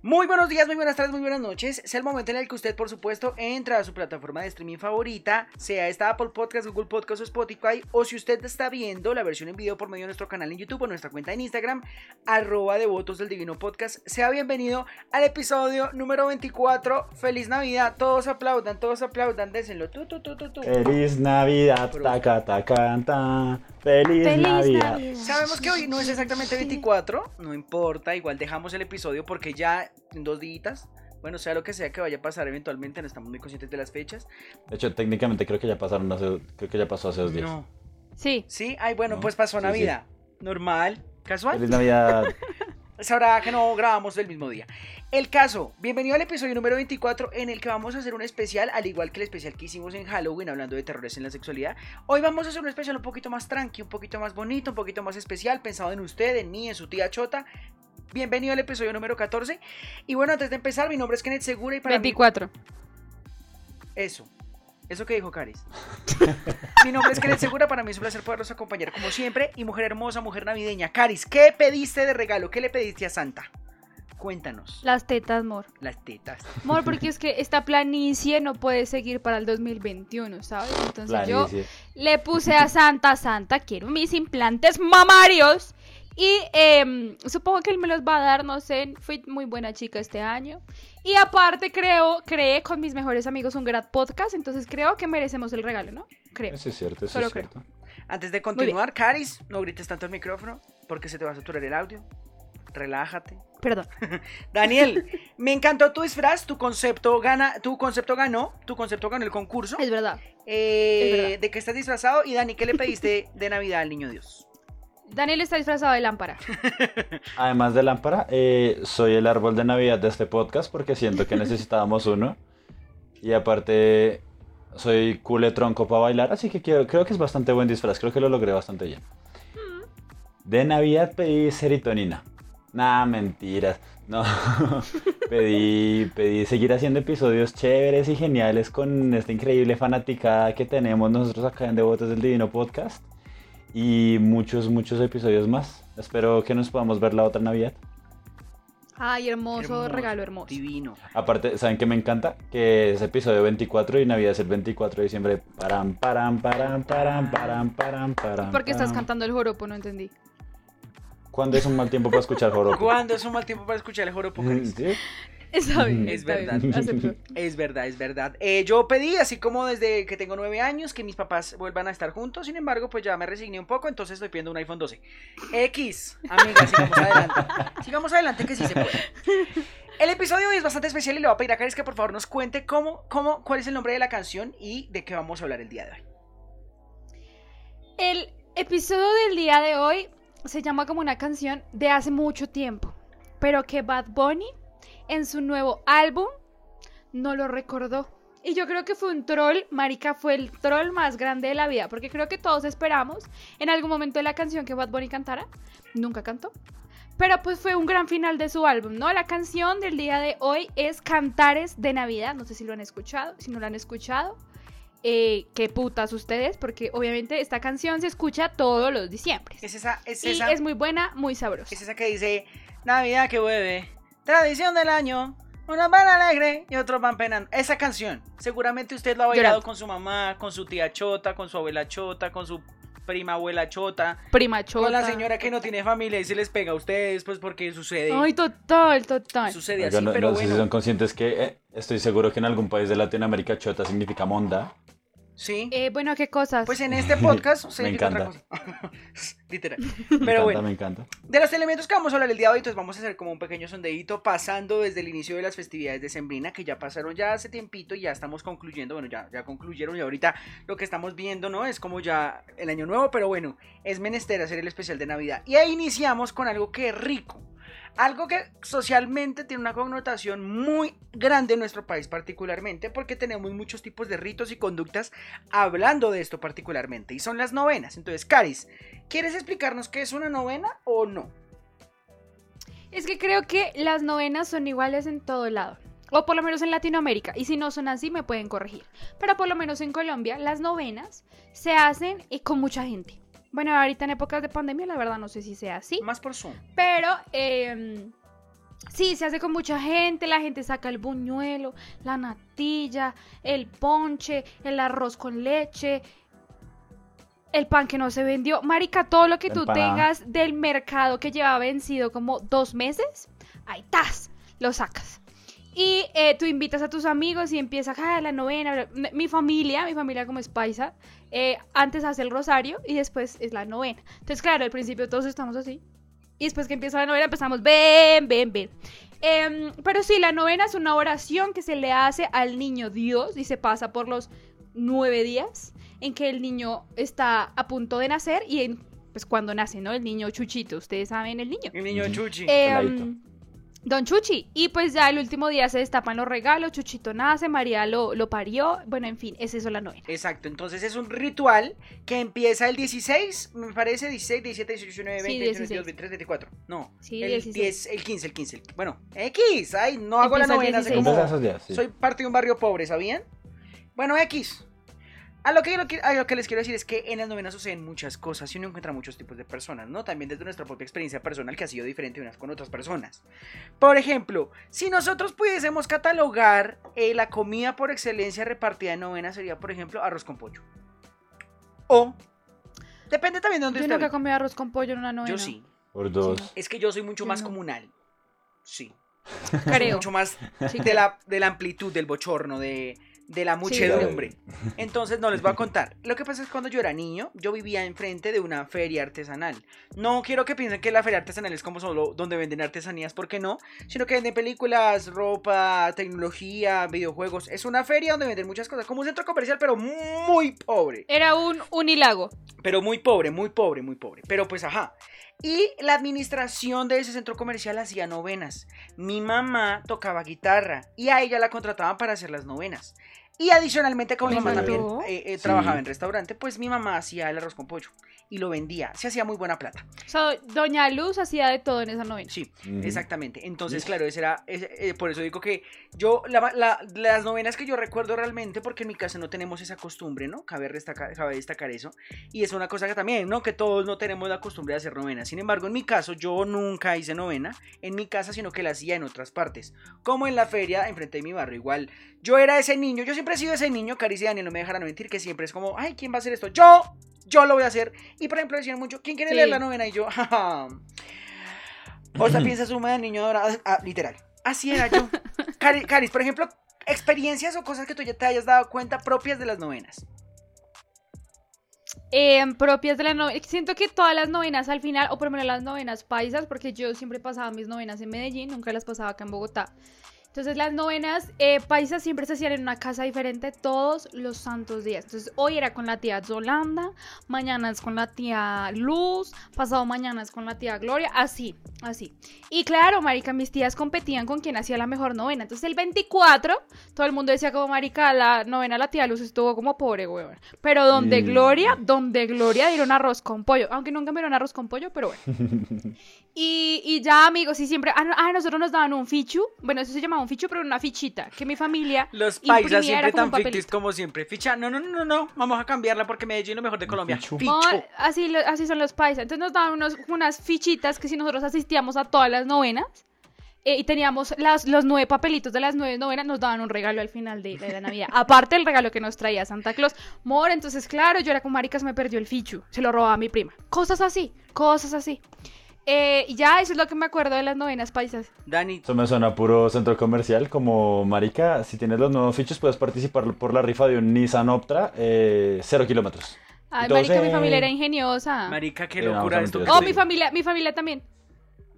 Muy buenos días, muy buenas tardes, muy buenas noches. Es el momento en el que usted, por supuesto, entra a su plataforma de streaming favorita, sea esta Apple Podcast, Google Podcast o Spotify, o si usted está viendo la versión en video por medio de nuestro canal en YouTube o nuestra cuenta en Instagram, arroba devotos del divino podcast. Sea bienvenido al episodio número 24. Feliz Navidad, todos aplaudan, todos aplaudan, désenlo. Tú, tú, tú, tú, tú. Feliz Navidad, taca, taca, ta. Feliz, Feliz Navidad. Navidad. Sabemos que hoy no es exactamente 24, no importa, igual dejamos el episodio porque ya en dos días, bueno, sea lo que sea que vaya a pasar eventualmente, no estamos muy conscientes de las fechas. De hecho, técnicamente creo que ya pasaron hace, creo que ya pasó hace dos días. No. Sí. Sí, ay, bueno, No, pues pasó sí, Navidad. Normal, casual. Feliz Navidad. Sabrá que no grabamos el mismo día. El caso, bienvenido al episodio número 24 en el que vamos a hacer un especial, al igual que el especial que hicimos en Halloween hablando de terrores en la sexualidad. Hoy vamos a hacer un especial un poquito más tranqui, un poquito más bonito, un poquito más especial, pensado en usted, en mí, en su tía Chota. Bienvenido al episodio número 14. Y bueno, antes de empezar, mi nombre es Kenneth Segura y para mí- 24. Eso. Eso que dijo Caris. Mi nombre es Kenneth Segura, para mí es un placer poderlos acompañar como siempre. Y mujer hermosa, mujer navideña. Caris, ¿qué pediste de regalo? ¿Qué le pediste a Santa? Cuéntanos. Las tetas, Mor. Las tetas. Mor, porque es que esta planicie no puede seguir para el 2021, ¿sabes? Entonces yo le puse a Santa, Santa, quiero mis implantes mamarios. Y em, supongo que él me los va a dar, no sé, fui muy buena chica este año. Y aparte creo, creé con mis mejores amigos un gran podcast, entonces creo que merecemos el regalo, ¿no? Creo. Eso es cierto, eso Solo es creo. cierto. Antes de continuar, Caris, no grites tanto al micrófono porque se te va a saturar el audio. Relájate. Perdón. Daniel, me encantó tu disfraz, tu concepto gana, tu concepto ganó, tu concepto ganó el concurso. Es verdad. Eh, es verdad. de que estás disfrazado y Dani, ¿qué le pediste de Navidad al niño Dios? Daniel está disfrazado de lámpara. Además de lámpara, eh, soy el árbol de Navidad de este podcast porque siento que necesitábamos uno. Y aparte, soy cule tronco para bailar, así que creo que es bastante buen disfraz. Creo que lo logré bastante bien. De Navidad pedí serotonina. Nah, mentiras. No. pedí, pedí seguir haciendo episodios chéveres y geniales con esta increíble fanaticada que tenemos nosotros acá en Devotos del Divino Podcast. Y muchos, muchos episodios más. Espero que nos podamos ver la otra Navidad. Ay, hermoso, Hermoso, regalo hermoso. Divino. Aparte, ¿saben qué me encanta? Que es episodio 24 y Navidad es el 24 de diciembre. Param, param, param, param, param, param, param. ¿Por qué estás cantando el joropo? No entendí. ¿Cuándo es un mal tiempo para escuchar joropo? ¿Cuándo es un mal tiempo para escuchar el joropo? Caris? ¿Sí? Está bien. Es está verdad. bien. Es verdad, es verdad. Eh, yo pedí, así como desde que tengo nueve años, que mis papás vuelvan a estar juntos. Sin embargo, pues ya me resigné un poco, entonces estoy pidiendo un iPhone 12. X, amiga, sigamos adelante. Sigamos adelante, que sí se puede. El episodio de hoy es bastante especial y le voy a pedir a Caris que por favor nos cuente cómo, cómo, cuál es el nombre de la canción y de qué vamos a hablar el día de hoy. El episodio del día de hoy se llama como una canción de hace mucho tiempo, pero que Bad Bunny en su nuevo álbum no lo recordó. Y yo creo que fue un troll, Marica, fue el troll más grande de la vida, porque creo que todos esperamos en algún momento de la canción que Bad Bunny cantara. Nunca cantó. Pero pues fue un gran final de su álbum, ¿no? La canción del día de hoy es Cantares de Navidad. No sé si lo han escuchado. Si no lo han escuchado, eh, qué putas ustedes, porque obviamente esta canción se escucha todos los diciembre. Es esa, es Y esa, es muy buena, muy sabrosa. es esa que dice Navidad que vuelve, tradición del año. Unos van alegre y otros van penando. Esa canción, seguramente usted lo ha bailado Llorando. con su mamá, con su tía chota, con su abuela chota, con su prima abuela chota, Prima chota. con la señora que no tiene familia y se les pega a ustedes, pues porque sucede. Ay, total, total. sucede Oigan, así, no, pero no sé si son conscientes que eh, estoy seguro que en algún país de Latinoamérica chota significa monda. Sí. Eh, bueno, ¿qué cosas? Pues en este podcast se Me significa otra encanta. cosa. Literal. Me Pero encanta, bueno. me encanta. De los elementos que vamos a hablar el día de hoy, entonces vamos a hacer como un pequeño sondeíto pasando desde el inicio de las festividades de Sembrina, que ya pasaron ya hace tiempito y ya estamos concluyendo, bueno, ya, ya concluyeron y ahorita lo que estamos viendo, ¿no? Es como ya el año nuevo, pero bueno, es menester hacer el especial de Navidad. Y ahí iniciamos con algo que es rico. Algo que socialmente tiene una connotación muy grande en nuestro país particularmente porque tenemos muchos tipos de ritos y conductas hablando de esto particularmente y son las novenas. Entonces, Caris, ¿quieres explicarnos qué es una novena o no? Es que creo que las novenas son iguales en todo lado. O por lo menos en Latinoamérica. Y si no son así, me pueden corregir. Pero por lo menos en Colombia, las novenas se hacen eh, con mucha gente. Bueno, ahorita en épocas de pandemia, la verdad no sé si sea así. Más por Zoom. Pero eh, Sí, se hace con mucha gente, la gente saca el buñuelo, la natilla, el ponche, el arroz con leche, el pan que no se vendió. Marica, todo lo que tú Empanada. tengas del mercado que lleva vencido como dos meses, ahí estás, lo sacas. Y eh, tú invitas a tus amigos y empieza ah, la novena. Mi familia, mi familia como es paisa, eh, antes hace el rosario y después es la novena. Entonces, claro, al principio todos estamos así. Y después que empieza la novena empezamos, ven, ven, ven. Em, pero sí, la novena es una oración que se le hace al niño Dios y se pasa por los nueve días en que el niño está a punto de nacer y en, pues cuando nace, ¿no? El niño Chuchito, ustedes saben, el niño. El niño. Chuchi. Peladito. Don Chuchi. Y pues ya el último día se destapan los regalos, Chuchito nace, María lo, lo parió. Bueno, en fin, es eso la novena. Exacto, entonces es un ritual que empieza el 16, me parece, 16, 17, 18, 19, 20, Sí, 21, 22, 16. 23, 24. No, Sí, el 16. 10, el 15, el 15. el- bueno, X, ay, no hago la Empieza el novena, hace 16. como... Empieza esos días, sí. Soy parte de un barrio pobre, ¿sabían? Bueno, X. A lo, que, lo que- a lo que les quiero decir es que en las novenas suceden muchas cosas y uno encuentra muchos tipos de personas, ¿no? También desde nuestra propia experiencia personal que ha sido diferente unas con otras personas. Por ejemplo, si nosotros pudiésemos catalogar eh, la comida por excelencia repartida en novenas, sería, por ejemplo, arroz con pollo. O... Depende también de dónde Yo nunca he comido arroz con pollo en una novena. Yo sí. Por dos. Sí. Es que yo soy mucho Yo más no. comunal. Sí. Creo. Mucho más Sí, de la, de la amplitud, del bochorno, de, de la muchedumbre. Entonces no les voy a contar. Lo que pasa es que cuando yo era niño, yo vivía enfrente de una feria artesanal. No quiero que piensen que la feria artesanal es como solo donde venden artesanías, porque no, sino que venden películas, ropa, tecnología, videojuegos. Es una feria donde venden muchas cosas, como un centro comercial, pero muy pobre. Era un unilago. Pero muy pobre, muy pobre, muy pobre. Pero pues ajá. Y la administración de ese centro comercial hacía novenas. Mi mamá tocaba guitarra y a ella la contrataban para hacer las novenas. Y adicionalmente, como mi mamá también eh, eh, Sí. trabajaba en restaurante, pues mi mamá hacía el arroz con pollo y lo vendía. Se hacía muy buena plata. O sea, Doña Luz hacía de todo en esa novena. Sí, Ujú. exactamente. Entonces, claro, ese era, ese- eh, por eso digo que yo, la- la- las novenas que yo recuerdo realmente, porque en mi casa no tenemos esa costumbre, ¿no? Cabe, destacar, cabe destacar eso. Y es una cosa que también, ¿no? Que todos no tenemos la costumbre de hacer novenas. Sin embargo, en mi caso, yo nunca hice novena en mi casa, sino que la hacía en otras partes. Como en la feria, enfrente de mi barrio. Igual, yo era ese niño, yo siempre he sido ese niño, Caricia y Daniel no me dejarán mentir, que siempre es como, ay, ¿quién va a hacer esto? Yo, yo lo voy a hacer. Y por ejemplo, decían mucho, ¿quién quiere Sí. leer la novena? Y yo, jaja. O sea, piensa suma de niño dorado. Ah, literal. Así era yo. Cari- Caris, por ejemplo, experiencias o cosas que tú ya te hayas dado cuenta propias de las novenas. Eh, propias de la novena. Siento que todas las novenas al final, o por lo menos las novenas paisas, porque yo siempre pasaba mis novenas en Medellín, nunca las pasaba acá en Bogotá. Entonces las novenas eh, paisas siempre se hacían en una casa diferente todos los santos días. Entonces hoy era con la tía Yolanda, mañana es con la tía Luz, pasado mañana es con la tía Gloria, así, así. Y claro, marica, mis tías competían con quien hacía la mejor novena. Entonces el 24, todo el mundo decía como, marica, la novena de la tía Luz estuvo como pobre, weón. Pero donde Mm. Gloria, donde Gloria dieron arroz con pollo. Aunque nunca me dieron arroz con pollo, pero bueno. Y, y ya, amigos, y siempre. Ah, ah, nosotros nos daban un fichu. Bueno, eso se llamaba un fichu, pero una fichita. Que mi familia. Los paisas siempre como un tan fictis como siempre. Ficha, no, no, no, no, no. Vamos a cambiarla porque Medellín es lo mejor de Colombia. No, así, así son los paisas. Entonces nos daban unos, unas fichitas que si nosotros asistíamos a todas las novenas eh, y teníamos las, los nueve papelitos de las nueve novenas, nos daban un regalo al final de, de la Navidad. Aparte del regalo que nos traía Santa Claus. Mor, entonces claro, yo era como marica, se me perdió el fichu. Se lo robaba a mi prima. Cosas así, cosas así. Eh, y ya, eso es lo que me acuerdo de las novenas paisas. Dani, Eso me suena a puro centro comercial, como marica, si tienes los nuevos fichos puedes participar por la rifa de un Nissan Optra, eh, cero kilómetros. Ay, Entonces- marica, mi familia era ingeniosa. marica, qué Eh, no, locura esto. Oh, mi familia, mi familia también.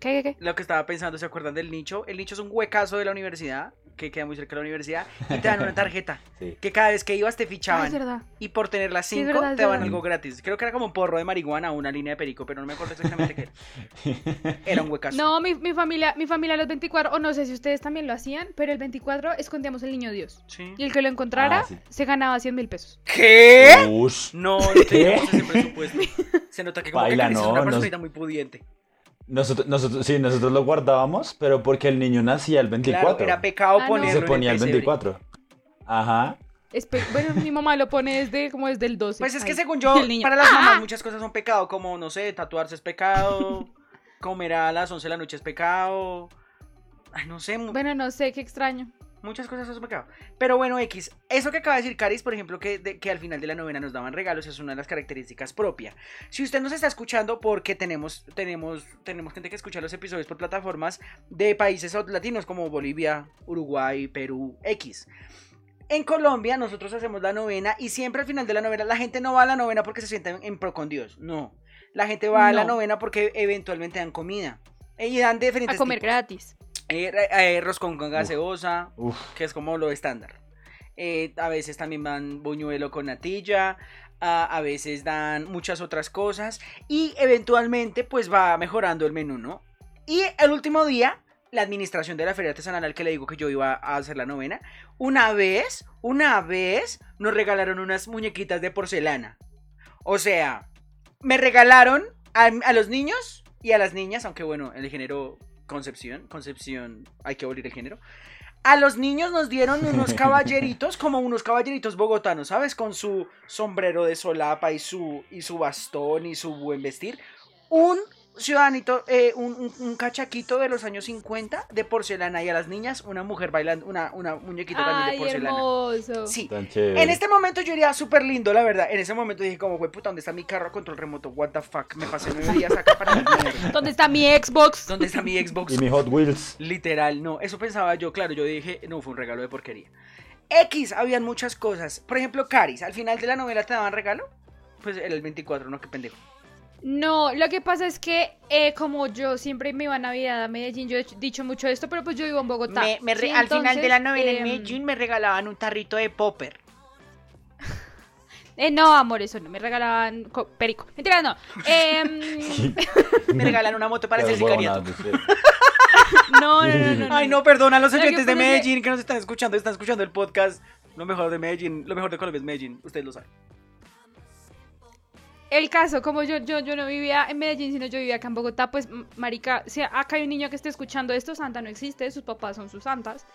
¿Qué, qué, qué? Lo que estaba pensando, ¿se acuerdan del nicho? El nicho es un huecazo de la universidad, que queda muy cerca de la universidad, y te dan una tarjeta, Sí. que cada vez que ibas te Ah, fichaban. es verdad. y por tener las Sí, es 5 verdad, es te daban verdad. algo gratis. Creo que era como un porro de marihuana o una línea de perico, pero no me acuerdo exactamente qué era. Era un huecazo. No, mi, mi familia, mi familia los 24, o no sé si ustedes también lo hacían, pero el 24 escondíamos el niño Dios. Sí. Y el que lo encontrara Ah, sí. se ganaba 100 mil pesos. ¿Qué? Ush. No, no teníamos ese presupuesto. Se nota que como Baila, que Caricia es no, una no- muy pudiente. Nosotros, nosotros, sí, nosotros lo guardábamos, pero porque el niño nacía el 24. Claro, era pecado Ah, no. ponerlo se en ponía el pesebre. 24. Ajá. Espe- bueno, mi mamá lo pone desde como desde el 12. Pues es que Ay. según yo, para las ¡ah! mamás muchas cosas son pecado, como, no sé, tatuarse es pecado, comer a las 11 de la noche es pecado, Ay, no sé, Bueno, no sé, qué extraño. Muchas cosas a supermercado. Pero bueno, X, eso que acaba de decir Caris, por ejemplo, que, de- que al final de la novena nos daban regalos, es una de las características propias. Si usted nos está escuchando, porque tenemos, tenemos, tenemos gente que escucha los episodios por plataformas de países latinos como Bolivia, Uruguay, Perú, X. En Colombia nosotros hacemos la novena y siempre al final de la novena la gente no va a la novena porque se sienta en, pro con Dios, no. La gente va a la No. novena porque eventualmente dan comida. Y dan diferentes A comer tipos. gratis. Eh, eh, roscón con gaseosa, Uf, que es como lo estándar. Eh, a veces también van buñuelo con natilla, a, a veces dan muchas otras cosas y eventualmente pues va mejorando el menú, ¿no? Y el último día, la administración de la feria artesanal al que le digo que yo iba a hacer la novena, una vez, una vez nos regalaron unas muñequitas de porcelana. O sea, me regalaron a, a los niños y a las niñas, aunque bueno, el género Concepción, Concepción, hay que abolir el género. A los niños nos dieron unos caballeritos, como unos caballeritos bogotanos, ¿sabes? Con su sombrero de solapa y su, y su bastón y su buen vestir. Un ciudadanito, eh, un, un- un cachaquito de los años 50 de porcelana y a las niñas una mujer bailando, una, una muñequita también de porcelana. hermoso. Sí, tan chévere. en este momento yo iría súper lindo, la verdad. En ese momento dije como, güey, puta, ¿dónde está mi carro a control remoto? What the fuck, me pasé nueve días acá para. ¿Dónde está mi Xbox? ¿Dónde está mi Xbox? Y mi Hot Wheels. Literal, no, eso pensaba yo, claro, yo dije, no, fue un regalo de porquería. X, habían muchas cosas. Por ejemplo, Caris, al final de la novela te daban regalo. Pues era el 24, no, qué pendejo. No, lo que pasa es que eh, como yo siempre me iba a Navidad a Medellín, yo he dicho mucho esto, pero pues yo vivo en Bogotá. Me- me re- Sí, al final de la novela en em, Medellín me regalaban un tarrito de popper. eh, no, amor, eso no, me regalaban co- perico. Mentira, no. Em, Me regalan una moto para hacer sicariato. no, no, no, no. Ay, no, perdona a los oyentes de Medellín que nos están escuchando, están escuchando el podcast. Lo mejor de Medellín, lo mejor de Colombia es Medellín, ustedes lo saben. El caso, como yo, yo, yo no vivía en Medellín, sino yo vivía acá en Bogotá, pues, marica, si acá hay un niño que esté escuchando esto, Santa no existe, sus papás son sus santas.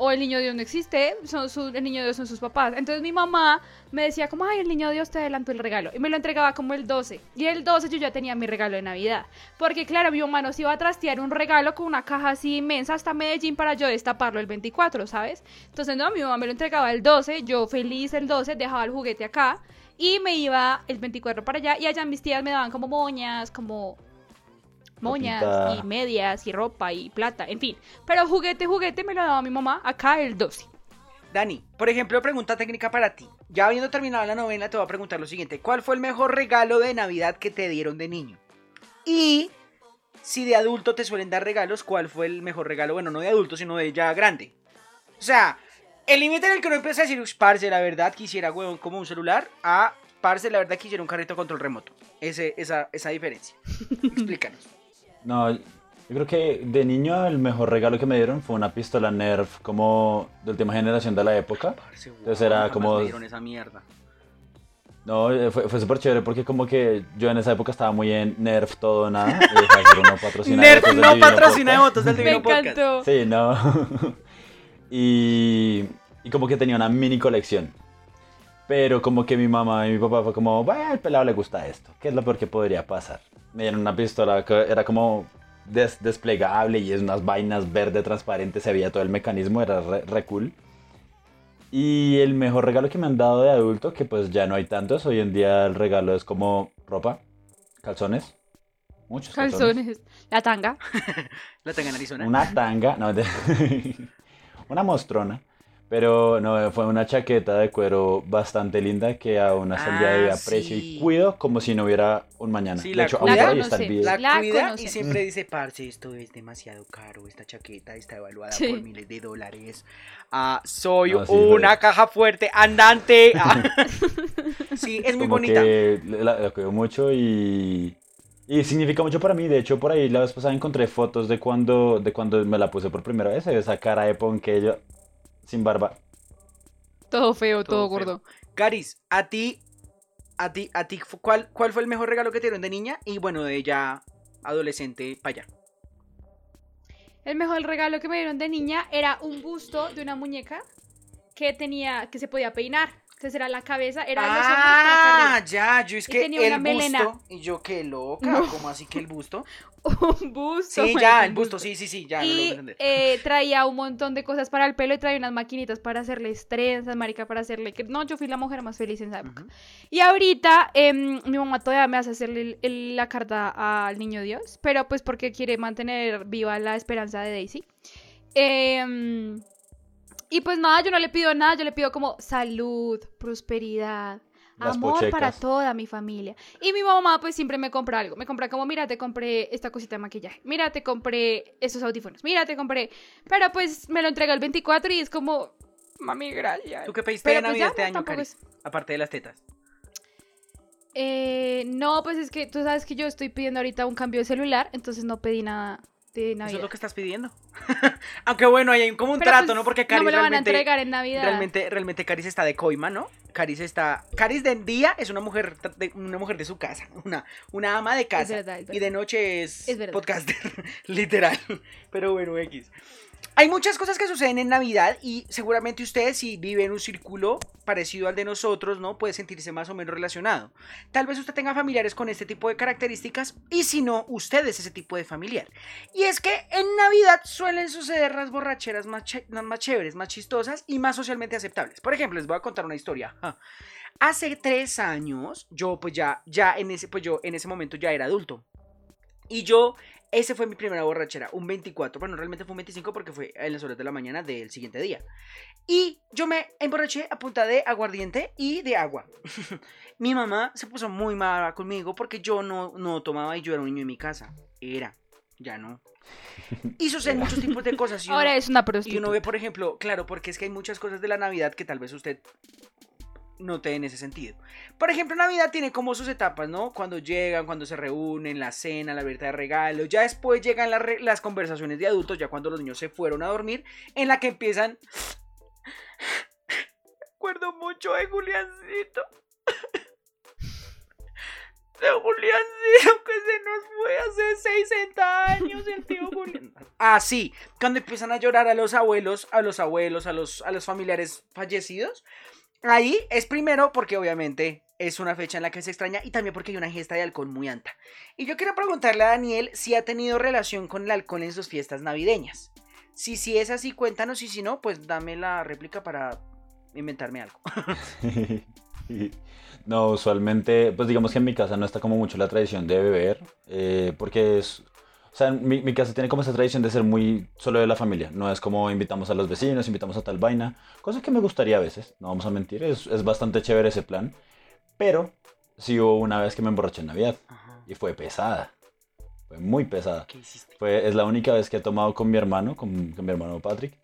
O el niño Dios no existe, son su- el niño Dios son sus papás. Entonces mi mamá me decía como, ay, el niño Dios te adelantó el regalo. Y me lo entregaba como el 12. Y el 12 yo ya tenía mi regalo de Navidad. Porque claro, mi mamá nos iba a trastear un regalo con una caja así inmensa hasta Medellín para yo destaparlo el 24, ¿sabes? Entonces no, mi mamá me lo entregaba el 12, yo feliz el 12, dejaba el juguete acá. Y me iba el 24 para allá y allá mis tías me daban como moñas, como moñas Ropita. y medias y ropa y plata, en fin. Pero juguete, juguete me lo daba mi mamá acá el 12. Dani, por ejemplo, pregunta técnica para ti. Ya habiendo terminado la novela, te voy a preguntar lo siguiente. ¿Cuál fue el mejor regalo de Navidad que te dieron de niño? Y si de adulto te suelen dar regalos, ¿cuál fue el mejor regalo? Bueno, no de adulto, sino de ya grande. O sea, el límite en el que uno empieza a decir, "Ush, parce, la verdad quisiera, huevón, como un celular, a, parce, la verdad quisiera un carrito control remoto. Ese, esa, esa diferencia. Explícanos. No, yo creo que de niño el mejor regalo que me dieron fue una pistola Nerf como de última generación de la época. Parce, Entonces era como- me dieron esa mierda. No, eh, fue, fue súper chévere porque como que yo en esa época estaba muy en Nerf todo o nada. Y Jaguar no patrocina Nerf no patrocina votos del Me Divino Podcast. encantó. Sí, no. Y, y como que tenía una mini colección. Pero como que mi mamá y mi papá fue como, bueno, al pelado le gusta esto. ¿Qué es lo peor que podría pasar? Me dieron una pistola que era como des- desplegable y es unas vainas verde transparentes. Se veía todo el mecanismo, era re, re cool. Y el mejor regalo que me han dado de adulto, que pues ya no hay tantos. Hoy en día el regalo es como ropa, calzones. Muchos calzones. Calzones, la tanga. La tengo en Arizona. Una tanga, no, de- una mostrona. Pero no, fue una chaqueta de cuero bastante linda que aún hasta el día de hoy Ah, aprecio sí. y cuido como si no hubiera un mañana. Sí, de la hecho, cuida. aún La hoy está el conoce. video. La, La cuida conoce. y siempre dice, parce, esto es demasiado caro, esta chaqueta está evaluada Sí. por miles de dólares. Ah, soy No, sí, una caja fuerte andante. Ah. sí, es muy bonita. que la, la cuido mucho y, y significa mucho para mí. De hecho, por ahí la vez pasada encontré fotos de cuando, de cuando me la puse por primera vez. Esa cara de ponquillo sin barba. Todo feo, todo, Todo feo. gordo. Caris, a ti, a ti, a ti, ¿cuál, ¿cuál fue el mejor regalo que te dieron de niña? Y bueno, de ya adolescente para allá. El mejor regalo que me dieron de niña era un busto de una muñeca que tenía, que se podía peinar. Entonces era la cabeza, era los hombros Ah, ya, yo es que tenía el una busto. Y yo qué loca, No. ¿cómo así que el busto? Un busto. Sí, ya, el busto, sí, sí, sí, ya, no lo y entender. eh, traía un montón de cosas para el pelo y traía unas maquinitas para hacerle trenzas, marica, para hacerle... No, yo fui la mujer más feliz en esa época. Y ahorita em, mi mamá todavía me hace hacerle el- el- la carta al niño Dios, pero pues porque quiere mantener viva la esperanza de Daisy. Em, y pues nada, yo no le pido nada, yo le pido como salud, prosperidad, Las amor para toda mi familia. Y mi mamá pues siempre me compra algo. Me compra como, mira, te compré esta cosita de maquillaje. Mira, te compré estos audífonos. Mira, te compré... Pero pues me lo entrega el 24 y es como, mami, gracias. ¿Tú qué pediste Pero de pues Navidad ya, este no, año, tampoco Cari? es- Aparte de las tetas. Eh, no, pues es que tú sabes que yo estoy pidiendo ahorita un cambio de celular, entonces no pedí nada de Navidad. Eso es lo que estás pidiendo. Aunque bueno, hay como un Pero, trato, pues, ¿no? Porque no Caris me lo van a realmente, entregar en Navidad. realmente, realmente Caris está de coima, ¿no? Caris está, Caris de día es una mujer, de, una mujer de su casa, una, una ama de casa. verdad, es Y de noche es, Es verdad. podcaster, literal. Pero bueno, X. Hay muchas cosas que suceden en Navidad y seguramente ustedes si viven en un círculo parecido al de nosotros, ¿no? Puede sentirse más o menos relacionado. Tal vez usted tenga familiares con este tipo de características y si no, usted es ese tipo de familiar. Y es que en Navidad suelen suceder las borracheras más, más chéveres, más chistosas y más socialmente aceptables. Por ejemplo, les voy a contar una historia. Hace tres años, yo pues ya, ya en ese, pues yo en ese momento ya era adulto. Y yo, ese fue mi primera borrachera, un 24, bueno, realmente fue un 25 porque fue en las horas de la mañana del siguiente día. Y yo me emborraché a punta de aguardiente y de agua. mi mamá se puso muy mala conmigo porque yo no, no tomaba y yo era un niño en mi casa. Era, ya no. Y suceden muchos tipos de cosas. y uno- Ahora es una y prostituta. uno ve, por ejemplo, claro, porque es que hay muchas cosas de la Navidad que tal vez usted note en ese sentido. Por ejemplo, Navidad tiene como sus etapas, ¿no? Cuando llegan, cuando se reúnen, la cena, la abierta de regalos. Ya después llegan las, conversaciones de adultos, ya cuando los niños se fueron a dormir, en la que empiezan... Recuerdo mucho de Juliancito. De Juliancito que se nos fue hace 60 años el tío Julián. Ah, sí, cuando empiezan a llorar a los abuelos, a los abuelos, a los, a los familiares fallecidos. Ahí es primero porque obviamente es una fecha en la que se extraña y también porque hay una ingesta de alcohol muy alta. Y yo quiero preguntarle a Daniel si ha tenido relación con el alcohol en sus fiestas navideñas. Si, si es así, cuéntanos y si no, pues dame la réplica para inventarme algo. No, usualmente, pues digamos que en mi casa no está como mucho la tradición de beber, eh, porque es, o sea, mi, mi casa tiene como esa tradición de ser muy solo de la familia, no es como invitamos a los vecinos, invitamos a tal vaina, cosa que me gustaría a veces, no vamos a mentir, es, es bastante chévere ese plan, pero sí hubo una vez que me emborraché en Navidad y fue pesada, fue muy pesada. ¿Qué hiciste? Fue, es la única vez que he tomado con mi hermano, con, con mi hermano Patrick.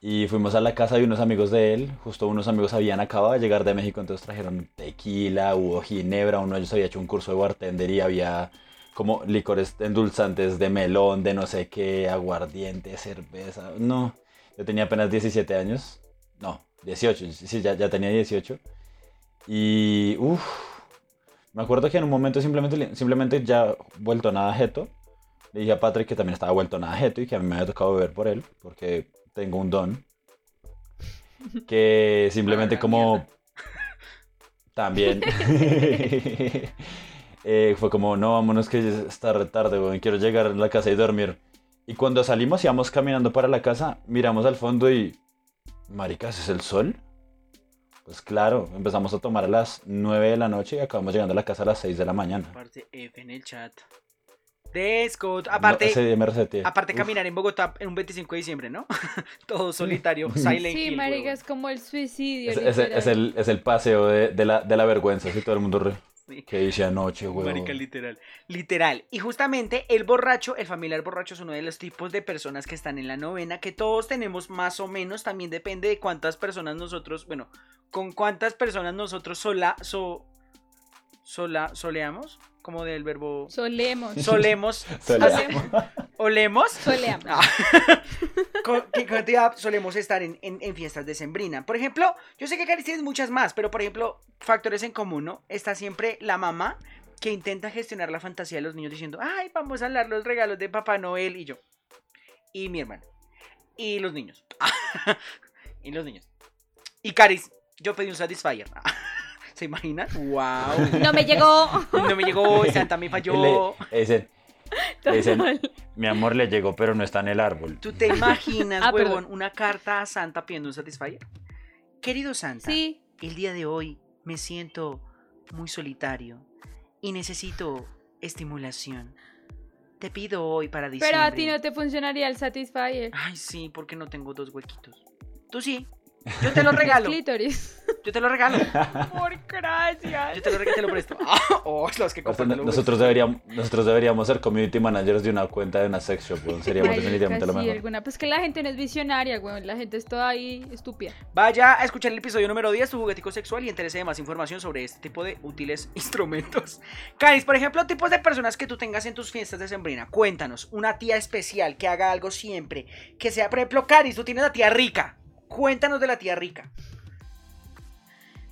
Y fuimos a la casa de unos amigos de él. Justo unos amigos habían acabado de llegar de México, entonces trajeron tequila, hubo ginebra. Uno de ellos había hecho un curso de bartender y había como licores endulzantes de melón, de no sé qué, aguardiente, cerveza. No, yo tenía apenas 17 años. No, 18, sí, ya, ya tenía 18. Y, uff, me acuerdo que en un momento simplemente, simplemente ya vuelto nada jeto, le dije a Patrick que también estaba vuelto nada jeto y que a mí me había tocado beber por él, porque tengo un don. Que simplemente Ah, la como... También. Eh, fue como, no, vámonos que ya está re tarde, weón, quiero llegar a la casa y dormir. Y cuando salimos, íbamos caminando para la casa, miramos al fondo y... Marica, ¿ese es el sol? Pues claro, empezamos a tomar a las 9 de la noche y acabamos llegando a la casa a las 6 de la mañana. Aparte, F en el chat. Descot. Aparte, No, aparte Uf. caminar en Bogotá en un 25 de diciembre, ¿no? Todo solitario, Silent Sí, Hill, marica, huevón. es como el suicidio. Es, es- es el, es el paseo de, de la, de la vergüenza, así todo el mundo re... Sí. Que dice anoche, huevón. Marica, literal. Literal. Y justamente el borracho, el familiar borracho es uno de los tipos de personas que están en la novena, que todos tenemos más o menos, también depende de cuántas personas nosotros, bueno, con cuántas personas nosotros sola, so, sola, soleamos, como del verbo Solemos. solemos, Soleamos. Olemos. Soleamos. Ah. Con- ¿Qué cantidad solemos estar en, en, en fiestas de Sembrina? Por ejemplo, yo sé que Cari tienes muchas más, pero por ejemplo, factores en común, ¿no? Está siempre la mamá que intenta gestionar la fantasía de los niños diciendo, ay, vamos a hablar los regalos de Papá Noel y yo. Y mi hermano. Y los niños. y los niños. Y Caris, Yo pedí un Satisfyer. ¿Se imaginan? ¡Wow! No me llegó. No me llegó, Santa me falló. Le, dicen, le dicen, Total. mi amor le llegó, pero no está en el árbol. ¿Tú te imaginas, Ah, huevón, una carta a Santa pidiendo un Satisfyer? Querido Santa, Sí. el día de hoy me siento muy solitario y necesito estimulación. Te pido hoy para diciembre. Pero a ti no te funcionaría el Satisfyer. Ay, sí, porque no tengo dos huequitos. Tú sí. Yo te lo regalo. Clítoris. Yo te lo regalo. Por gracias. Yo te lo regalo, te lo presto. Ah, oh, los que lo Nosotros deberíamos, nosotros deberíamos ser community managers de una cuenta de una sex shop, weón. Seríamos Marica, definitivamente lo mejor. alguna. Pues que la gente no es visionaria, güey. La gente es toda ahí estúpida. Vaya a escuchar el episodio número 10, tu juguetico sexual, y entérese de más información sobre este tipo de útiles instrumentos. Caris, por ejemplo, tipos de personas que tú tengas en tus fiestas de Sembrina. Cuéntanos, una tía especial que haga algo siempre. Que sea, por ejemplo, Caris, tú tienes la tía rica. Cuéntanos de la tía rica.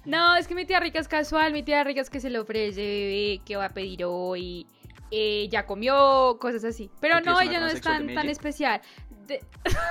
No, es que mi tía rica es casual. Mi tía rica es que se le ofrece, bebé, que va a pedir hoy. eh, ya comió, cosas así. Pero no, ella no es tan, tan especial. De-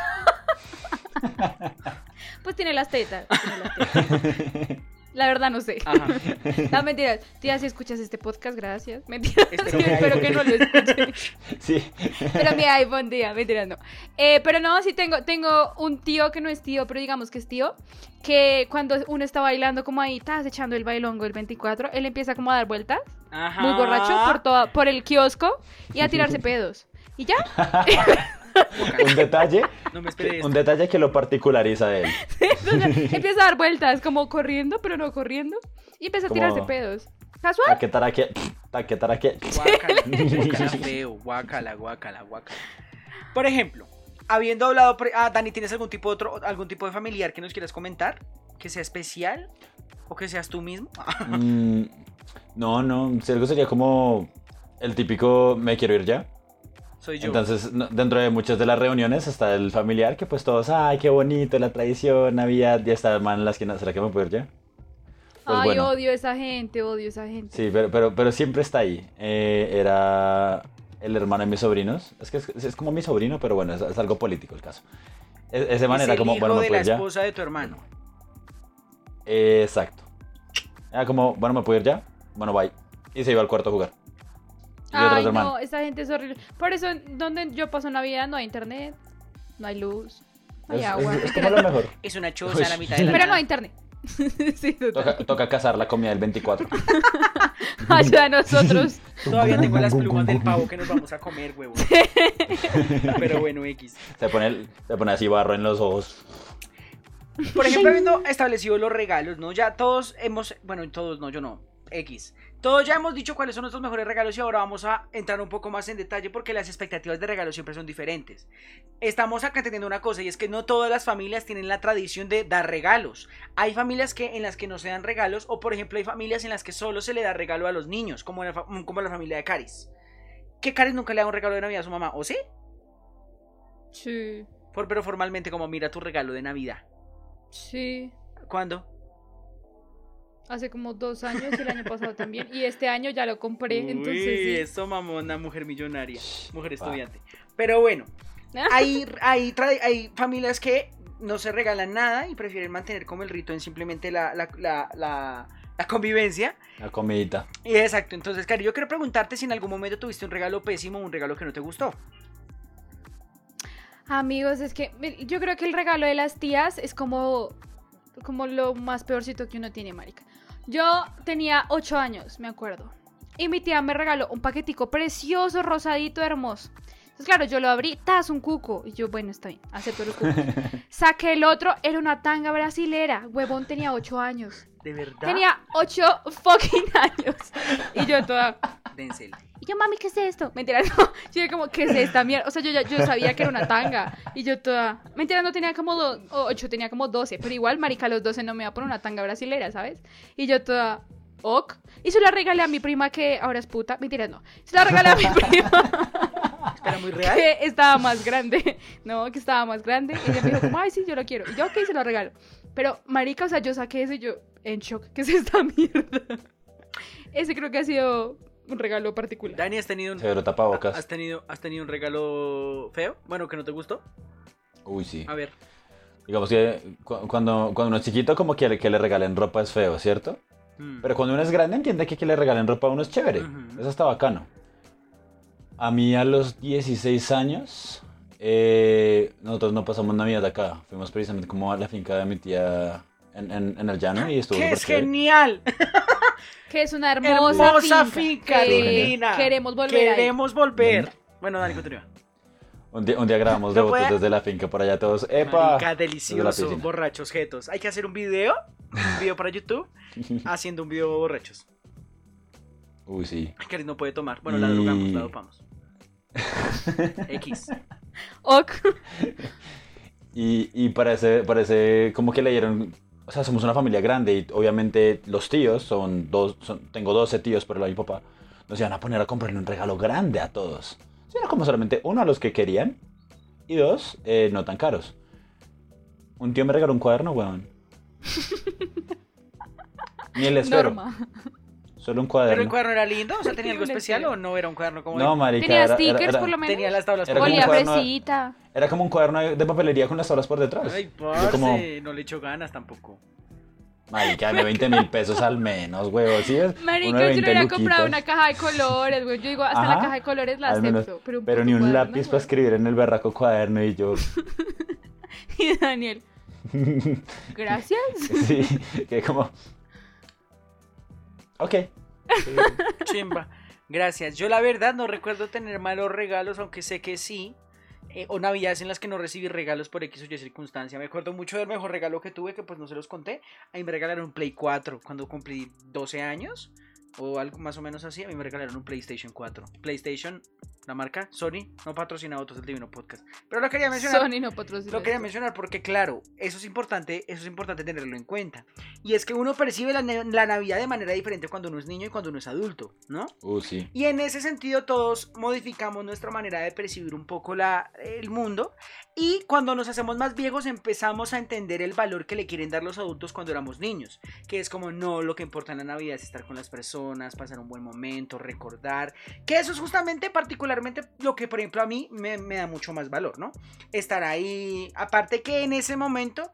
pues tiene las tetas. tiene las tetas. La verdad no sé. Ajá. No, mentiras. Tía, si escuchas este podcast, gracias. Mentiras. Espero sí, que espero haya- que no lo escuches. Sí. Pero mi iPhone, tía, mentiras, no. Eh, pero no, sí tengo, tengo un tío que no es tío, pero digamos que es tío, que cuando uno está bailando como ahí, estás echando el bailongo el 24, él empieza como a dar vueltas, Ajá. muy borracho, por, toda, por el kiosco y a tirarse pedos. Y ya, Un detalle, No me un detalle que lo particulariza de él. entonces, empieza a dar vueltas, como corriendo, pero no corriendo, y empieza a Como- tirarse pedos. ¿Casual? Taque taraque, taque taraque. Guácala, guácala, feo, guácala, guácala, guácala. Por ejemplo, habiendo hablado. Ah, Dani, ¿tienes algún tipo, de otro, algún tipo de familiar que nos quieras comentar? ¿Que sea especial? ¿O que seas tú mismo? Mm, no, no, si algo sería como el típico me quiero ir ya. Soy yo. Entonces, no- dentro de muchas de las reuniones está el familiar que pues todos, ay, qué bonito, la tradición, Navidad, ya está el man en la esquina, ¿será que me puedo ir ya? Pues Ay, bueno. odio a esa gente, odio a esa gente. Sí, pero, pero, pero siempre está ahí. Eh, era el hermano de mis sobrinos. Es que es, es como mi sobrino, pero bueno, es, es algo político el caso. E- ese man es era como, hijo bueno, me de puedo la ir ya. esposa de tu hermano. Exacto. Era como, bueno, me puedo ir ya. Bueno, bye. Y se iba al cuarto a jugar. Y Ay, no, esa gente es horrible. Por eso, donde yo paso Navidad no hay internet, no hay luz, no hay Es, agua. es- es como lo mejor. Es una choza a la mitad de la Pero no hay internet. sí. Toca, toca cazar la comida del 24. Ayuda a nosotros. Todavía tengo las plumas del pavo que nos vamos a comer, huevo. Pero bueno, X. Se pone, el- se pone así barro en los ojos. Por ejemplo, habiendo establecido los regalos, ¿no? Ya todos hemos, bueno, todos no, yo no, X. Todos ya hemos dicho cuáles son nuestros mejores regalos y ahora vamos a entrar un poco más en detalle porque las expectativas de regalos siempre son diferentes. Estamos acá entendiendo una cosa y es que no todas las familias tienen la tradición de dar regalos. Hay familias que en las que no se dan regalos o por ejemplo hay familias en las que solo se le da regalo a los niños, como la, como la familia de Caris. Que Caris nunca le da un regalo de Navidad a su mamá, ¿o sí? Sí, Por, pero formalmente como mira tu regalo de Navidad. sí. ¿Cuándo? Hace como dos años y el año pasado también. Y este año ya lo compré, entonces Uy, sí. eso mamona, mujer millonaria, mujer estudiante. Pero bueno, hay, hay, hay familias que no se regalan nada y prefieren mantener como el rito en simplemente la, la, la, la- la convivencia. La comidita. Y exacto, entonces, Cari, yo quiero preguntarte si en algún momento tuviste un regalo pésimo o un regalo que no te gustó. Amigos, es que yo creo que el regalo de las tías es como, como lo más peorcito que uno tiene, marica. Yo tenía ocho años, me acuerdo. Y mi tía me regaló un paquetico precioso, rosadito, hermoso. Entonces, claro, yo lo abrí, tas, un cuco. Y yo, bueno, está bien, acepto el cuco. Saqué el otro, era una tanga brasilera. Huevón tenía ocho años. ¿De verdad? Tenía ocho fucking años. Y yo toda... Denzel. Y yo, mami, ¿qué es esto? Mentira, no. Yo como, ¿qué es esta mierda? O sea, yo ya yo sabía que era una tanga. Y yo toda. Mentira, no tenía como do- ocho, tenía como doce. Pero igual, marica, a los doce no me iba a poner una tanga brasilera, ¿sabes? Y yo toda. Ok. Y se la regalé a mi prima que ahora es puta. Mentira, no. Se la regalé a mi prima ¿Era muy real? que estaba más grande. No, que estaba más grande. Y ella me dijo, como, ay, sí, yo lo quiero. Y yo, ok, se lo regalo. Pero, marica, o sea, yo saqué eso y yo, en shock. ¿Qué es esta mierda? Ese creo que ha sido un regalo particular. Dani, ¿has tenido un, Severo tapabocas. ¿has tenido, ¿has tenido un regalo feo? Bueno, que no te gustó. Uy, sí. A ver. Digamos que cu- cuando, cuando uno es chiquito, como quiere que le regalen ropa es feo, ¿cierto? Mm. Pero cuando uno es grande, entiende que que le regalen ropa a uno es chévere. Ujú. Eso está bacano. A mí a los 16 años, eh, nosotros no pasamos Navidad acá. Fuimos precisamente como a la finca de mi tía en, en- en el llano y estuvo ¡Que súper es chévere. genial! Que es una hermosa, Hermosa finca. finca, que divina. Queremos volver ahí. Queremos volver. Bueno, Dani, continúa. Un día, un día grabamos ¿No devotos puede? desde la finca por allá todos. ¡Epa! Marica, delicioso, borrachos jetos. Hay que hacer un video, un video para YouTube, haciendo un video borrachos. Uy, sí. Ay, no puede tomar. Bueno, la drogamos, la dopamos. X. Ok. Y, y parece, parece como que le dieron... O sea, somos una familia grande y obviamente los tíos son dos... Son, tengo 12 tíos por el lado de mi papá. Nos iban a poner a comprarle un regalo grande a todos. Sí, Era como solamente uno a los que querían y dos eh, no tan caros. Un tío me regaló un cuaderno, weón. Ni el esfero. Norma. Solo un ¿Pero cuaderno. el cuaderno era lindo? O sea, ¿tenía algo especial o no era un cuaderno como No, marica. Tenía era- era- stickers era- por lo menos. Tenía las tablas Olía fresita. Era como un cuaderno de de papelería con las tablas por detrás. Ay, parce, como- no le echo ganas tampoco. Marica, dame 20 mil pesos al menos, huevón. ¿Sí de Marica, yo 20 le había comprado una caja de colores, güey. Yo digo, hasta Ajá. la caja de colores la menos. acepto. Pero, ni un cuaderno, lápiz para escribir en el berraco cuaderno y yo. Y Daniel, gracias. sí, que como. Ok. Chimba. Gracias. Yo la verdad no recuerdo tener malos regalos, aunque sé que sí. Eh, o navidades en las que no recibí regalos por X o Y circunstancia. Me acuerdo mucho del mejor regalo que tuve, que pues no se los conté. A mí me regalaron un Play 4 cuando cumplí 12 años. O algo más o menos así. A mí me regalaron un PlayStation 4. PlayStation, la marca Sony, no patrocina otros del Divino Podcast. Pero lo quería mencionar. Sony no patrocina. Lo quería esto. mencionar porque, claro, eso es importante, eso es importante tenerlo en cuenta. Y es que uno percibe la, la Navidad de manera diferente cuando uno es niño y cuando uno es adulto, ¿no? Uh, sí. Y en ese sentido todos modificamos nuestra manera de percibir un poco la, el mundo y cuando nos hacemos más viejos empezamos a entender el valor que le quieren dar los adultos cuando éramos niños, que es como no, lo que importa en la Navidad es estar con las personas, pasar un buen momento, recordar, que eso es justamente particularmente lo que por ejemplo a mí me, me da mucho más valor, ¿no? Estar ahí, aparte que en ese momento,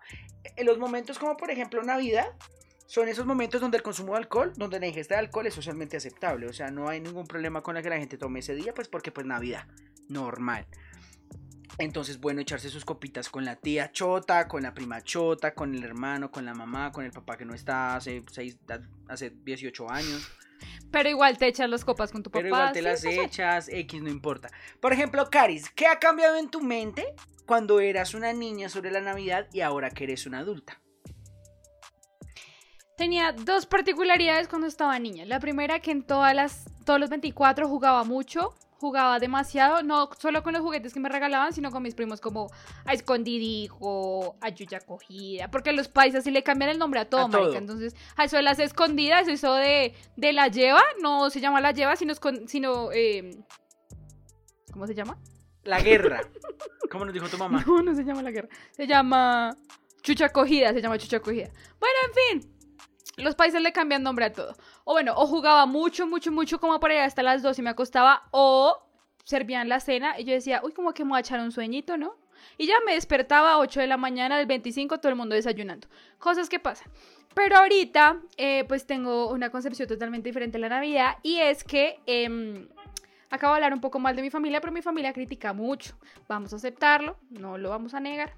en los momentos como por ejemplo Navidad, son esos momentos donde el consumo de alcohol, donde la ingesta de alcohol es socialmente aceptable. O sea, no hay ningún problema con la que la gente tome ese día, pues porque pues Navidad, normal. Entonces, bueno, echarse sus copitas con la tía chota, con la prima chota, con el hermano, con la mamá, con el papá que no está hace, seis, hace 18 años. Pero igual te echas las copas con tu papá. Pero igual te las sí. echas, X no importa. Por ejemplo, Caris, ¿qué ha cambiado en tu mente cuando eras una niña sobre la Navidad y ahora que eres una adulta? Tenía dos particularidades cuando estaba niña. La primera que en todas las, todos los 24 jugaba mucho, jugaba demasiado, no solo con los juguetes que me regalaban, sino con mis primos como a escondidijo, a yuya cogida, porque los paisas sí le cambian el nombre a todo, A todo. Entonces, a eso de las escondidas, eso de, de la lleva, no se llama la lleva, sino, sino eh, ¿cómo se llama? La guerra. ¿Cómo nos dijo tu mamá? No, no se llama la guerra. Se llama chucha cogida, se llama chucha cogida. Bueno, en fin. Los países le cambian nombre a todo. O bueno, o jugaba mucho, mucho, mucho como por allá hasta las 2 y me acostaba. O servían la cena y yo decía, uy, como que me voy a echar un sueñito, ¿no? Y ya me despertaba a 8 de la mañana del 25, todo el mundo desayunando. Cosas que pasan. Pero ahorita, eh, pues tengo una concepción totalmente diferente de la Navidad. Y es que em, acabo de hablar un poco mal de mi familia, pero mi familia critica mucho. Vamos a aceptarlo, no lo vamos a negar.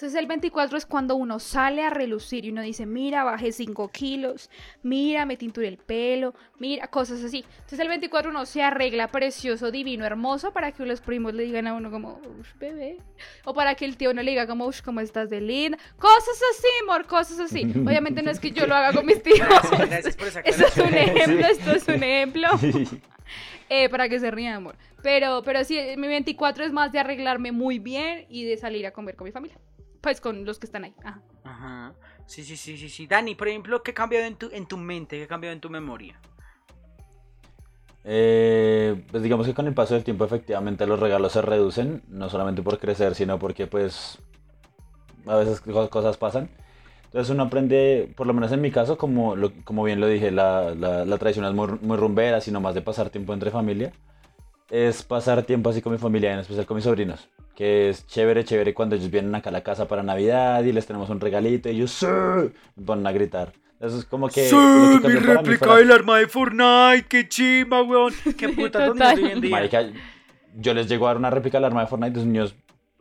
Entonces el 24 es cuando uno sale a relucir y uno dice, mira, bajé 5 kilos, mira, me tinturé el pelo, mira, cosas así. Entonces el 24 uno se arregla precioso, divino, hermoso para que los primos le digan a uno como, uff, bebé. O para que el tío no le diga como, uff, cómo estás de linda. Cosas así, amor, cosas así. Obviamente no es que yo lo haga con mis tíos. Gracias, por esa Esto es un ejemplo, Sí. esto es un ejemplo. Eh, para que se rían, amor. Pero, pero sí, mi 24 es más de arreglarme muy bien y de salir a comer con mi familia. Pues con los que están ahí. Ajá. Ajá. Sí, sí, sí, sí, sí. Dani, por ejemplo, ¿qué ha cambiado en tu, en tu mente? ¿Qué ha cambiado en tu memoria? Eh, pues digamos que con el paso del tiempo efectivamente los regalos se reducen, no solamente por crecer, sino porque pues a veces co- cosas pasan. Entonces uno aprende, por lo menos en mi caso, como, lo- como bien lo dije, la, la, la tradición es muy, muy rumbera, sino más de pasar tiempo entre familia. Es pasar tiempo así con mi familia, en especial con mis sobrinos. Que es chévere, chévere cuando ellos vienen acá a la casa para Navidad y les tenemos un regalito y ellos ¡Sí! me ponen a gritar. Eso es como que... ¡Sí! que Mi réplica del arma de Fortnite, qué chimba, weón. Qué puta los niños de hoy en día. Marica, yo les llego a dar una réplica del arma de Fortnite, los niños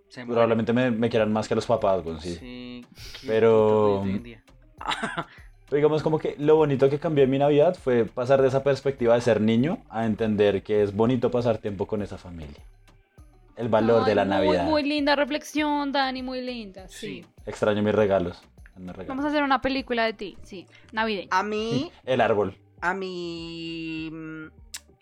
Se probablemente me, me quieran más que los papás, güey, sí. Sí, qué Pero- puta Pero digamos como que lo bonito que cambió en mi Navidad fue pasar de esa perspectiva de ser niño a entender que es bonito pasar tiempo con esa familia. El valor de la muy, Navidad. Muy linda reflexión, Dani, muy linda. Sí. Sí. Extraño mis regalos. mis regalos. Vamos a hacer una película de ti, sí, navideña. A mí, El árbol. a mí,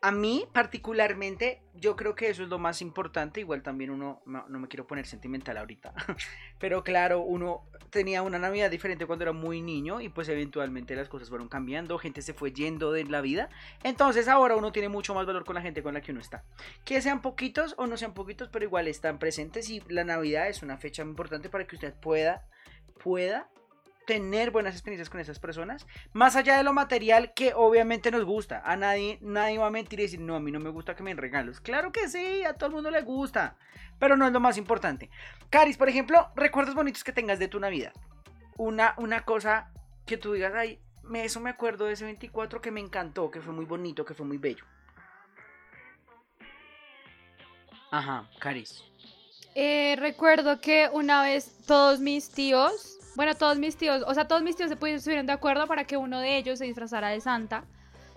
a mí particularmente, yo creo que eso es lo más importante. Igual también uno, no, me quiero poner sentimental ahorita, pero claro, uno tenía una Navidad diferente cuando era muy niño y pues eventualmente las cosas fueron cambiando, gente se fue yendo de la vida. Entonces ahora uno tiene mucho más valor con la gente con la que uno está. Que sean poquitos o no sean poquitos, pero igual están presentes y la Navidad es una fecha importante para que usted pueda, pueda tener buenas experiencias con esas personas, más allá de lo material que obviamente nos gusta. A nadie, nadie va a mentir y decir, no, a mí no me gusta que me den regalos. Claro que sí, a todo el mundo le gusta, pero no es lo más importante. Caris, por ejemplo, recuerdos bonitos que tengas de tu Navidad. Una, una cosa que tú digas, ay, eso me acuerdo de ese 24 que me encantó, que fue muy bonito, que fue muy bello. Ajá, Caris. Eh, recuerdo que una vez todos mis tíos, bueno, todos mis tíos, o sea, todos mis tíos se pudieron, estuvieron de acuerdo para que uno de ellos se disfrazara de Santa.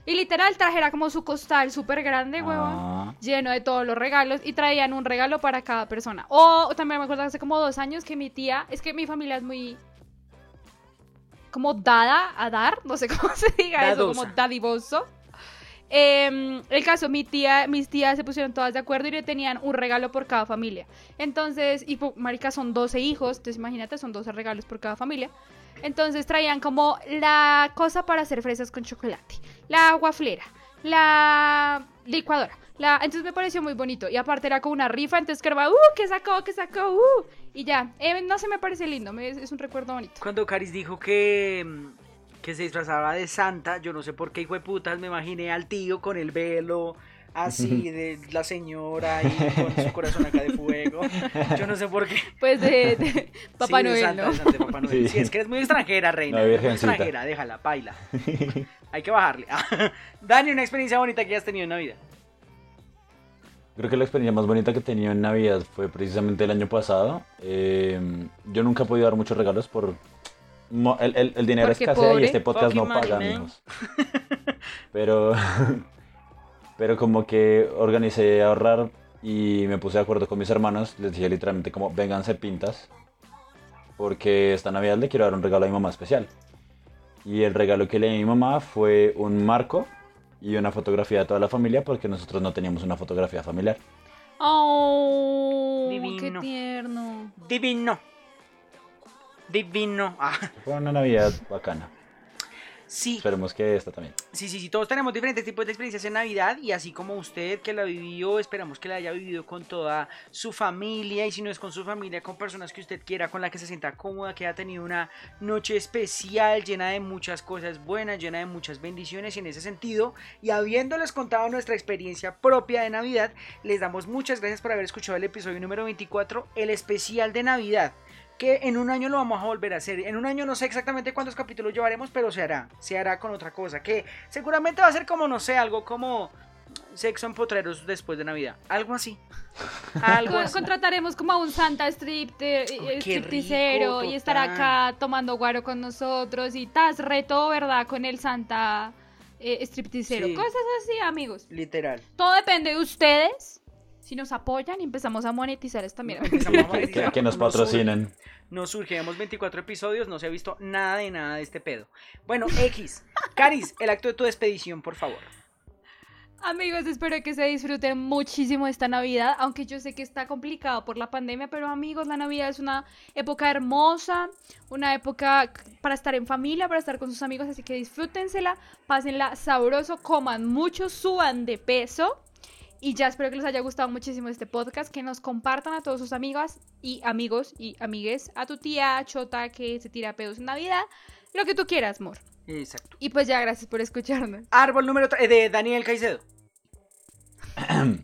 Y literal trajera como su costal súper grande, huevón. Ah, lleno de todos los regalos y traían un regalo para cada persona. O también me acuerdo hace como dos años que mi tía, es que mi familia es muy como dada a dar, no sé cómo se diga eso, como dadivoso. Em, el caso, mi tía, mis tías se pusieron todas de acuerdo y le tenían un regalo por cada familia. Entonces, y po- marica, son 12 hijos, entonces imagínate, son 12 regalos por cada familia. Entonces traían como la cosa para hacer fresas con chocolate, la guaflera, la licuadora. La... Entonces me pareció muy bonito. Y aparte era como una rifa, entonces que era, ¡uh! ¿Qué sacó? ¿Qué sacó? ¡uh! Y ya. Eh, no se me parece lindo, me- es, un recuerdo bonito. Cuando Caris dijo que, que se disfrazaba de Santa, yo no sé por qué, hijo de putas, me imaginé al tío con el velo, así, de la señora y con su corazón acá de fuego. Yo no sé por qué. Pues de, de Papá Sí, de Noel, Santa, ¿no? de Santa, de Papá Noel. Sí. Sí, es que eres muy extranjera, reina. La muy extranjera, déjala, baila. Hay que bajarle. Dani, una experiencia bonita que hayas tenido en Navidad. Creo que la experiencia más bonita que he tenido en Navidad fue precisamente el año pasado. Eh, yo nunca he podido dar muchos regalos por... El, el- el dinero Porque escasea pobre. y este podcast no money, paga, man. amigos. Pero... Pero como que organicé ahorrar y me puse de acuerdo con mis hermanos. Les dije literalmente como, vénganse pintas. Porque esta Navidad le quiero dar un regalo a mi mamá especial. Y el regalo que le di a mi mamá fue un marco y una fotografía de toda la familia porque nosotros no teníamos una fotografía familiar. ¡Oh! ¡Qué Divino. tierno! Divino. Divino. Ah, Fue una Navidad bacana. sí, Esperemos que esta también. Sí, sí, sí, todos tenemos diferentes tipos de experiencias en Navidad y así como usted que la vivió, esperamos que la haya vivido con toda su familia y si no es con su familia, con personas que usted quiera, con la que se sienta cómoda, que haya tenido una noche especial llena de muchas cosas buenas, llena de muchas bendiciones y en ese sentido, y habiéndoles contado nuestra experiencia propia de Navidad, les damos muchas gracias por haber escuchado el episodio número 24, el especial de Navidad que en un año lo vamos a volver a hacer. En un año no sé exactamente cuántos capítulos llevaremos, pero se hará. Se hará con otra cosa. Que seguramente va a ser como, no sé, algo como sexo en potreros después de Navidad. Algo así. Algo así. Contrataremos como a un Santa strip, de, stripticero rico, y estar acá tomando guaro con nosotros y tas reto, ¿verdad? Con el Santa eh, stripticero. Sí. Cosas así, amigos. Literal. Todo depende de ustedes. Si nos apoyan y empezamos a monetizar esta mierda. Empezamos a Que, monetizar. que- nos patrocinen. Nos surge, llevamos 24 episodios, no se ha visto nada de nada de este pedo. Bueno, X. Caris, el acto de tu despedición, por favor. Amigos, espero que se disfruten muchísimo esta Navidad, aunque yo sé que está complicado por la pandemia, pero amigos, la Navidad es una época hermosa, una época para estar en familia, para estar con sus amigos, así que disfrútensela, pásenla sabroso, coman mucho, suban de peso. Y ya espero que les haya gustado muchísimo este podcast, que nos compartan a todos sus amigas y amigos y amigues, a tu tía Chota que se tira pedos en Navidad, lo que tú quieras, amor. Exacto. Y pues ya, gracias por escucharnos. Árbol número 3 de Daniel Caicedo.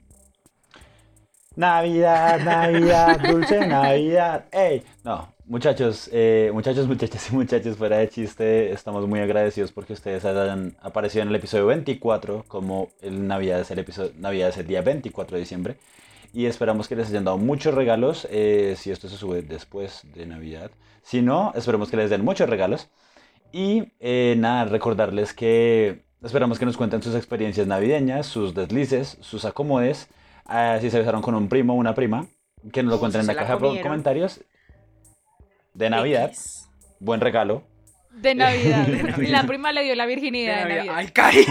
Navidad, Navidad, dulce Navidad. ¡Ey! No, muchachos, eh, muchachos, muchachas y muchachos, fuera de chiste, estamos muy agradecidos porque ustedes hayan aparecido en el episodio 24, como el Navidad es el, episodio, Navidad es el día 24 de diciembre. Y esperamos que les hayan dado muchos regalos, eh, si esto se sube después de Navidad. Si no, esperemos que les den muchos regalos. Y eh, nada, recordarles que esperamos que nos cuenten sus experiencias navideñas, sus deslices, sus acomodes Ah, si se besaron con un primo o una prima, que nos lo cuenten en la caja de comentarios. De Navidad. Buen regalo. De Navidad. La prima le dio la virginidad de, Navidad. ¡Ay, Cari!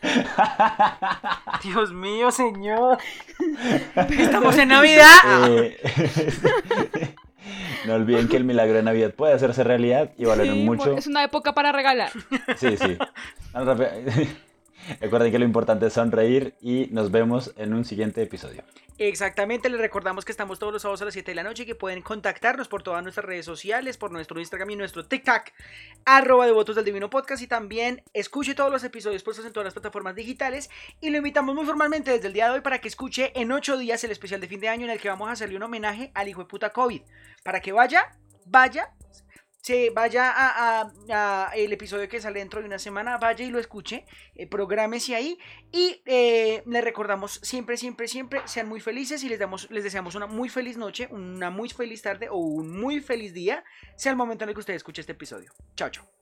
Dios mío, señor. Estamos en Navidad. Eh, no olviden que el milagro de Navidad puede hacerse realidad y valen mucho. Es una época para regalar. Sí, sí. Recuerden que lo importante es sonreír y nos vemos en un siguiente episodio. Exactamente, les recordamos que estamos todos los sábados a las 7 de la noche y que pueden contactarnos por todas nuestras redes sociales, por nuestro Instagram y nuestro TikTok, arroba de votos del Divino Podcast y también escuche todos los episodios puestos en todas las plataformas digitales y lo invitamos muy formalmente desde el día de hoy para que escuche en 8 días el especial de fin de año en el que vamos a hacerle un homenaje al hijo de puta COVID, para que vaya, vaya, se vaya a, el episodio que sale dentro de una semana, vaya y lo escuche, eh, prográmese ahí y eh, le recordamos siempre, siempre, siempre, sean muy felices y les, damos, les deseamos una muy feliz noche, una muy feliz tarde o un muy feliz día, sea el momento en el que usted escuche este episodio. Chao, chao.